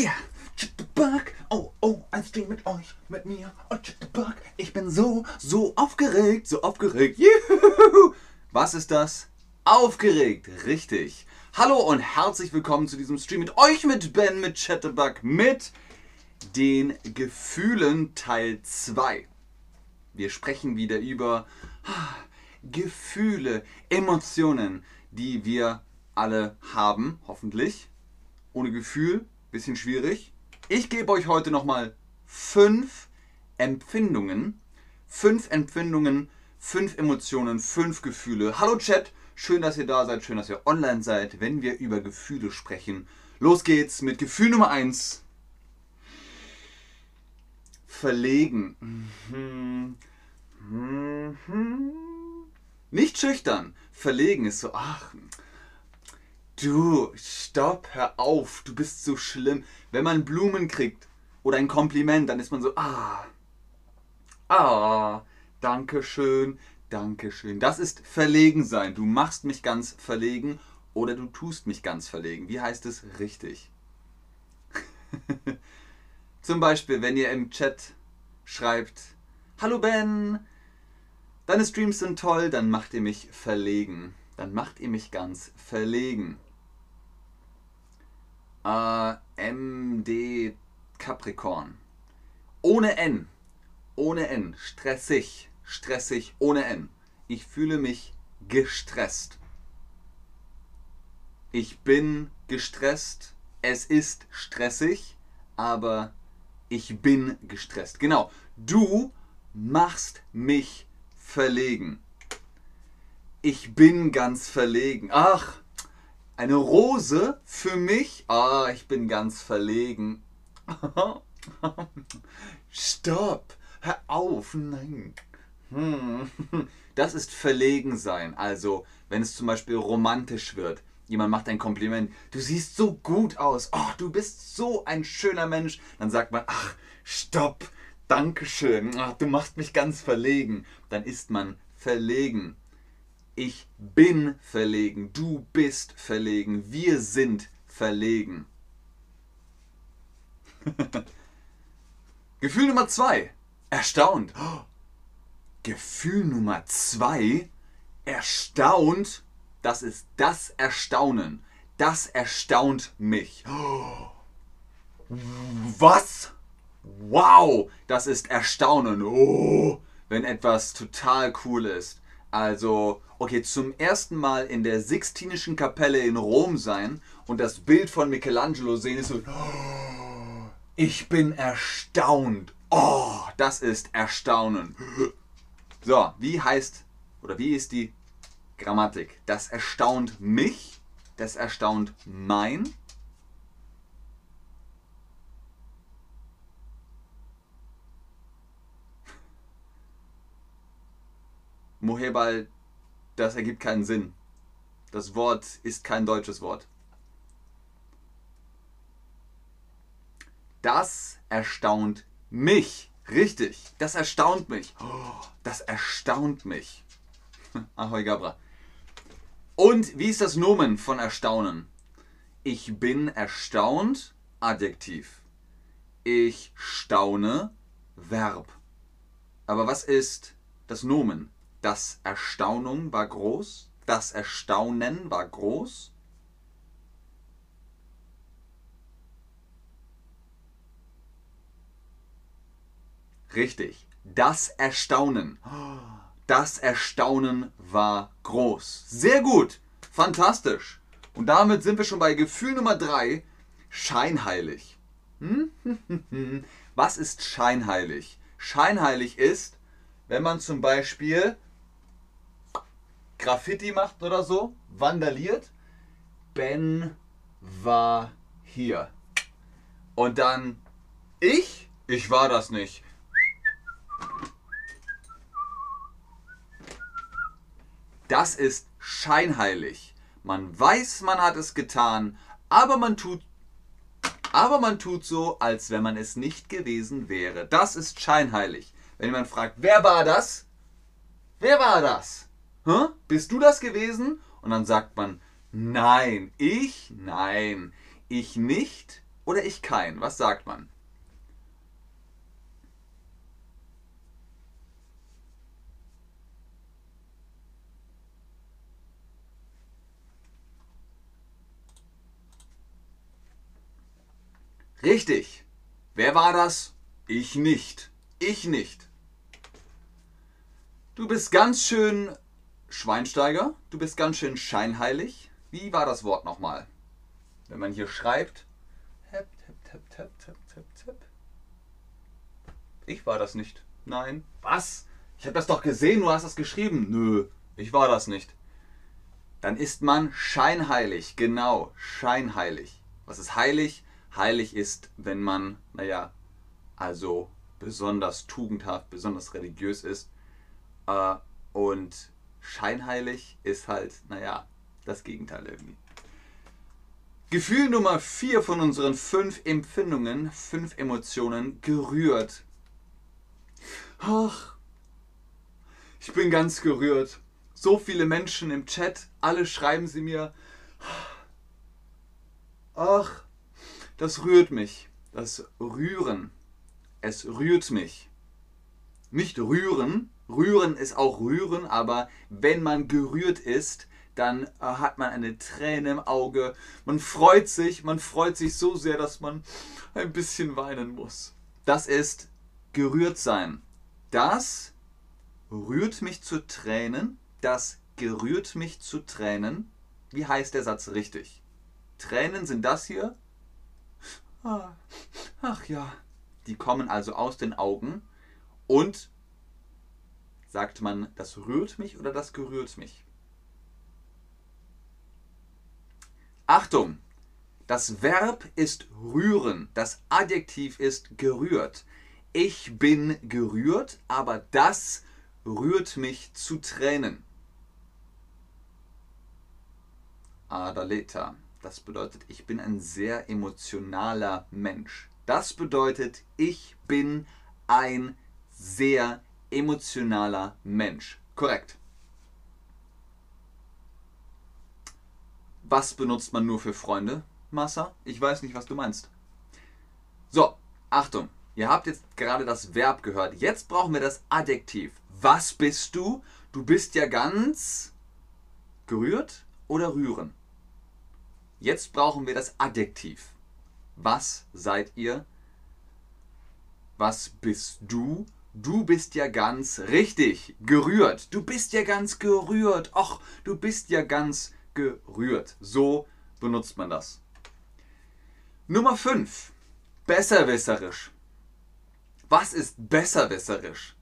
Yeah, Chitterbug. Oh, oh, ein Stream mit euch, mit mir. Oh, Chitterbug. Ich bin so, so aufgeregt, so aufgeregt. Juhu. Was ist das? Aufgeregt, richtig. Hallo und herzlich willkommen zu diesem Stream mit euch, mit Ben, mit Chatterbug, mit den Gefühlen Teil 2. Wir sprechen wieder über ah, Gefühle, Emotionen, die wir alle haben, hoffentlich. Ohne Gefühl, bisschen schwierig. Ich gebe euch heute nochmal fünf Empfindungen, fünf Empfindungen, fünf Emotionen, fünf Gefühle. Hallo Chat, schön, dass ihr da seid, schön, dass ihr online seid, wenn wir über Gefühle sprechen. Los geht's mit Gefühl Nummer 1. Verlegen. Mhm. Mhm. Nicht schüchtern. Verlegen ist so, ach, du, stopp, hör auf, du bist so schlimm. Wenn man Blumen kriegt oder ein Kompliment, dann ist man so, ah, ah, danke schön, danke schön. Das ist verlegen sein. Du machst mich ganz verlegen oder du tust mich ganz verlegen. Wie heißt es richtig? Zum Beispiel, wenn ihr im Chat schreibt, Hallo Ben, deine Streams sind toll, dann macht ihr mich verlegen. Dann macht ihr mich ganz verlegen. Äh, MD Capricorn. Ohne N. Ohne N. Stressig. Stressig ohne N. Ich fühle mich gestresst. Ich bin gestresst. Es ist stressig, aber ich bin gestresst. Genau. Du machst mich verlegen. Ich bin ganz verlegen. Ach, eine Rose für mich? Ah, ich bin ganz verlegen. Stopp! Hör auf! Nein! Hm. Das ist verlegen sein. Also, wenn es zum Beispiel romantisch wird. Jemand macht ein Kompliment. Du siehst so gut aus. Oh, du bist so ein schöner Mensch. Dann sagt man, ach, stopp. Dankeschön. Ach, du machst mich ganz verlegen. Dann ist man verlegen. Ich bin verlegen. Du bist verlegen. Wir sind verlegen. Gefühl Nummer zwei. Erstaunt. Gefühl Nummer zwei. Erstaunt. Das ist das Erstaunen. Das erstaunt mich. Was? Wow, das ist Erstaunen. Oh, wenn etwas total cool ist. Also, okay, zum ersten Mal in der Sixtinischen Kapelle in Rom sein und das Bild von Michelangelo sehen, ist so, oh, ich bin erstaunt. Oh, das ist Erstaunen. So, wie heißt oder wie ist die Grammatik? Das erstaunt mich, das erstaunt mein. Mohebal, das ergibt keinen Sinn. Das Wort ist kein deutsches Wort. Das erstaunt mich. Richtig, das erstaunt mich. Das erstaunt mich. Ahoi Gabra. Und wie ist das Nomen von Erstaunen? Ich bin erstaunt, Adjektiv. Ich staune, Verb. Aber was ist das Nomen? Das Erstaunung war groß, das Erstaunen war groß. Richtig, das Erstaunen. Das Erstaunen war groß. Sehr gut, fantastisch. Und damit sind wir schon bei Gefühl Nummer 3, scheinheilig. Was ist scheinheilig? Scheinheilig ist, wenn man zum Beispiel Graffiti macht oder so, vandaliert. Ben war hier. Und dann ich, ich war das nicht. Das ist scheinheilig. Man weiß, man hat es getan, aber man tut aber man tut so, als wenn man es nicht gewesen wäre. Das ist scheinheilig. Wenn jemand fragt, wer war das? Wer war das? Bist du das gewesen? Und dann sagt man, nein, ich, nein, ich nicht oder ich kein? Was sagt man? Richtig. Wer war das? Ich nicht. Ich nicht. Du bist ganz schön Schweinsteiger. Du bist ganz schön scheinheilig. Wie war das Wort nochmal? Wenn man hier schreibt. Ich war das nicht. Nein. Was? Ich habe das doch gesehen, du hast das geschrieben. Nö, ich war das nicht. Dann ist man scheinheilig. Genau, scheinheilig. Was ist heilig? Heilig ist, wenn man, naja, also besonders tugendhaft, besonders religiös ist. Äh, und scheinheilig ist halt, naja, das Gegenteil irgendwie. Gefühl Nummer 4 von unseren fünf Empfindungen, fünf Emotionen, gerührt. Ach, ich bin ganz gerührt. So viele Menschen im Chat, alle schreiben sie mir. Ach, das rührt mich. Das Rühren. Es rührt mich. Nicht rühren. Rühren ist auch rühren, aber wenn man gerührt ist, dann äh, hat man eine Träne im Auge. Man freut sich, man freut sich so sehr, dass man ein bisschen weinen muss. Das ist gerührt sein. Das rührt mich zu Tränen. Das gerührt mich zu Tränen. Wie heißt der Satz richtig? Tränen sind das hier Ah, ach ja. Die kommen also aus den Augen und sagt man, das rührt mich oder das gerührt mich? Achtung! Das Verb ist rühren, das Adjektiv ist gerührt. Ich bin gerührt, aber das rührt mich zu Tränen. Adaleta. Das bedeutet, ich bin ein sehr emotionaler Mensch. Das bedeutet, ich bin ein sehr emotionaler Mensch. Korrekt. Was benutzt man nur für Freunde, Massa? Ich weiß nicht, was du meinst. So, Achtung. Ihr habt jetzt gerade das Verb gehört. Jetzt brauchen wir das Adjektiv. Was bist du? Du bist ja ganz gerührt oder rühren. Jetzt brauchen wir das Adjektiv. Was seid ihr? Was bist du? Du bist ja ganz richtig gerührt. Du bist ja ganz gerührt. Och, du bist ja ganz gerührt. So benutzt man das. Nummer 5. Besserwisserisch. Was ist besserwisserisch?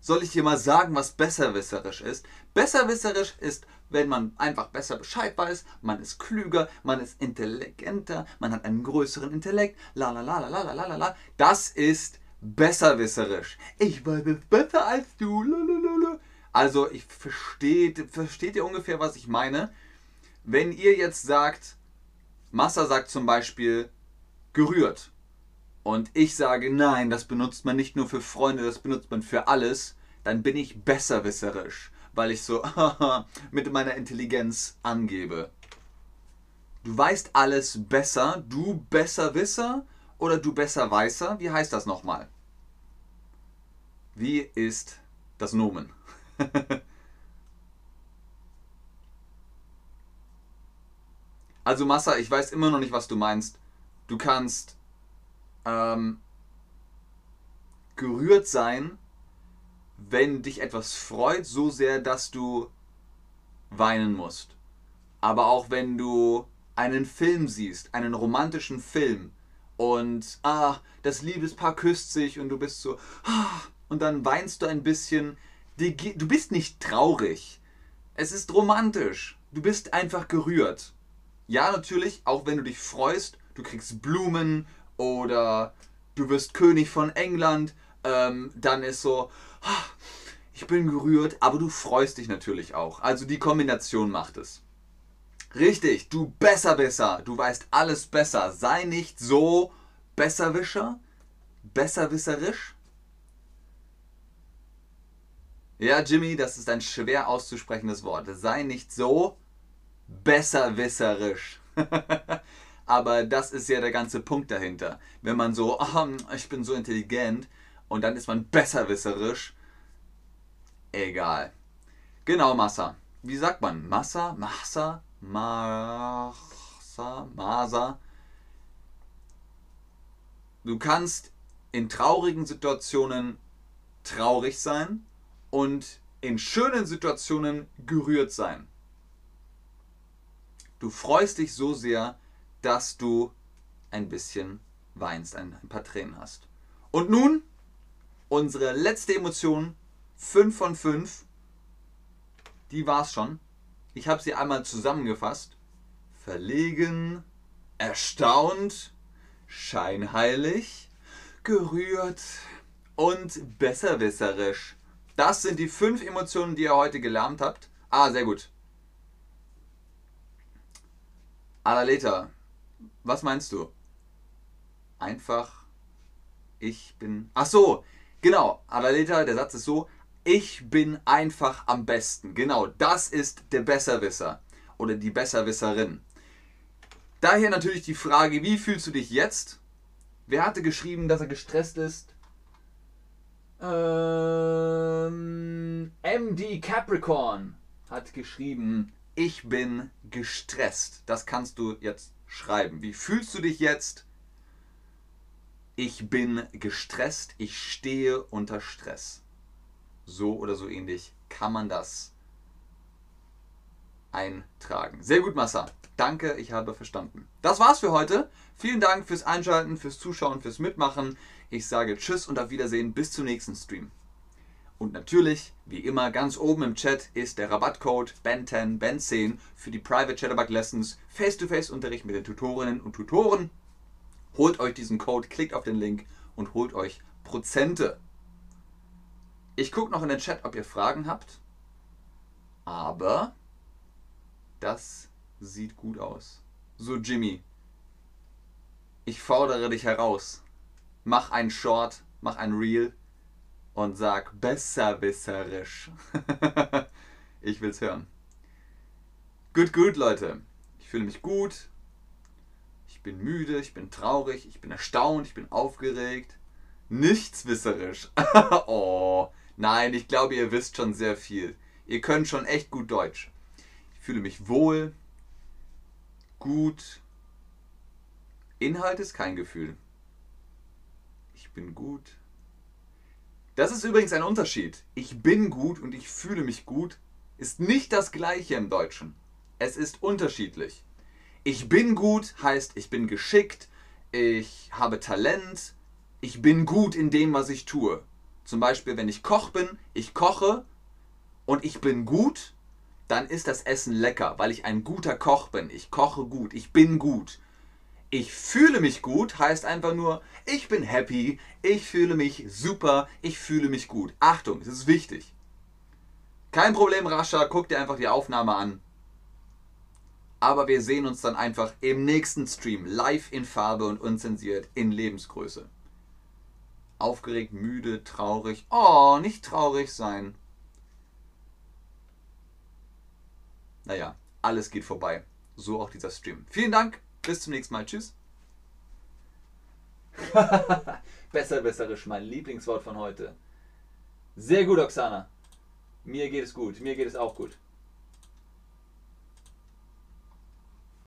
Soll ich dir mal sagen, was besserwisserisch ist? Besserwisserisch ist wenn man einfach besser Bescheid weiß, man ist klüger, man ist intelligenter, man hat einen größeren Intellekt, la la la la la la la la. Das ist besserwisserisch. Ich weiß es besser als du. Lalalala. Also, ich versteht, versteht ihr ungefähr, was ich meine? Wenn ihr jetzt sagt, Massa sagt zum Beispiel gerührt. Und ich sage, nein, das benutzt man nicht nur für Freunde, das benutzt man für alles, dann bin ich besserwisserisch weil ich so mit meiner Intelligenz angebe. Du weißt alles besser, du Besserwisser oder du Besserweißer? Wie heißt das nochmal? Wie ist das Nomen? also Massa, ich weiß immer noch nicht, was du meinst. Du kannst ähm, gerührt sein wenn dich etwas freut, so sehr, dass du weinen musst. Aber auch wenn du einen Film siehst, einen romantischen Film und ah, das Liebespaar küsst sich und du bist so ah, und dann weinst du ein bisschen. Du bist nicht traurig. Es ist romantisch. Du bist einfach gerührt. Ja, natürlich, auch wenn du dich freust, du kriegst Blumen oder du wirst König von England, ähm, dann ist so, ich bin gerührt, aber du freust dich natürlich auch. Also die Kombination macht es. Richtig, du Besserwisser, du weißt alles besser. Sei nicht so Besserwischer, besserwisserisch. Ja, Jimmy, das ist ein schwer auszusprechendes Wort. Sei nicht so besserwisserisch. Aber das ist ja der ganze Punkt dahinter. Wenn man so, oh, ich bin so intelligent und dann ist man besserwisserisch. Egal. Genau, Massa. Wie sagt man? Massa? Massa? Massa? Masa? Du kannst in traurigen Situationen traurig sein und in schönen Situationen gerührt sein. Du freust dich so sehr, dass du ein bisschen weinst, ein, paar Tränen hast. Und nun unsere letzte Emotion, 5 von 5. Die war's schon. Ich habe sie einmal zusammengefasst. Verlegen, erstaunt, scheinheilig, gerührt und besserwisserisch. Das sind die fünf Emotionen, die ihr heute gelernt habt. Ah, sehr gut. Alaleta, was meinst du? Einfach, ich bin. Ach so, genau. Alaleta, der Satz ist so: Ich bin einfach am besten. Genau, das ist der Besserwisser oder die Besserwisserin. Daher natürlich die Frage: Wie fühlst du dich jetzt? Wer hatte geschrieben, dass er gestresst ist? Ähm, MD Capricorn hat geschrieben, ich bin gestresst. Das kannst du jetzt schreiben. Wie fühlst du dich jetzt? Ich bin gestresst, ich stehe unter Stress. So oder so ähnlich kann man das eintragen. Sehr gut, Massa. Danke, ich habe verstanden. Das war's für heute. Vielen Dank fürs Einschalten, fürs Zuschauen, fürs Mitmachen. Ich sage Tschüss und auf Wiedersehen bis zum nächsten Stream. Und natürlich, wie immer, ganz oben im Chat ist der Rabattcode BEN10, BEN10 für die Private Chatterbug Lessons, Face-to-Face-Unterricht mit den Tutorinnen und Tutoren. Holt euch diesen Code, klickt auf den Link und holt euch Prozente. Ich gucke noch in den Chat, ob ihr Fragen habt. Aber das sieht gut aus. So, Jimmy, ich fordere dich heraus. Mach ein Short, mach ein Reel und sag besserwisserisch. ich will's hören. Gut, gut, Leute. Ich fühle mich gut. Ich bin müde, ich bin traurig, ich bin erstaunt, ich bin aufgeregt. Nichtswisserisch. oh, nein, ich glaube, ihr wisst schon sehr viel. Ihr könnt schon echt gut Deutsch. Ich fühle mich wohl, gut. Inhalt ist kein Gefühl. Ich bin gut. Das ist übrigens ein Unterschied. Ich bin gut und ich fühle mich gut ist nicht das gleiche im Deutschen. Es ist unterschiedlich. Ich bin gut heißt, ich bin geschickt, ich habe Talent, ich bin gut in dem, was ich tue. Zum Beispiel, wenn ich Koch bin, ich koche und ich bin gut, dann ist das Essen lecker, weil ich ein guter Koch bin. Ich koche gut, ich bin gut. Ich fühle mich gut heißt einfach nur, ich bin happy, ich fühle mich super, ich fühle mich gut. Achtung, es ist wichtig. Kein Problem, Rascha, guck dir einfach die Aufnahme an. Aber wir sehen uns dann einfach im nächsten Stream live in Farbe und unzensiert in Lebensgröße. Aufgeregt, müde, traurig. Oh, nicht traurig sein. Naja, alles geht vorbei. So auch dieser Stream. Vielen Dank. Bis zum nächsten Mal. Tschüss. Besser, besserisch, mein Lieblingswort von heute. Sehr gut, Oksana. Mir geht es gut. Mir geht es auch gut.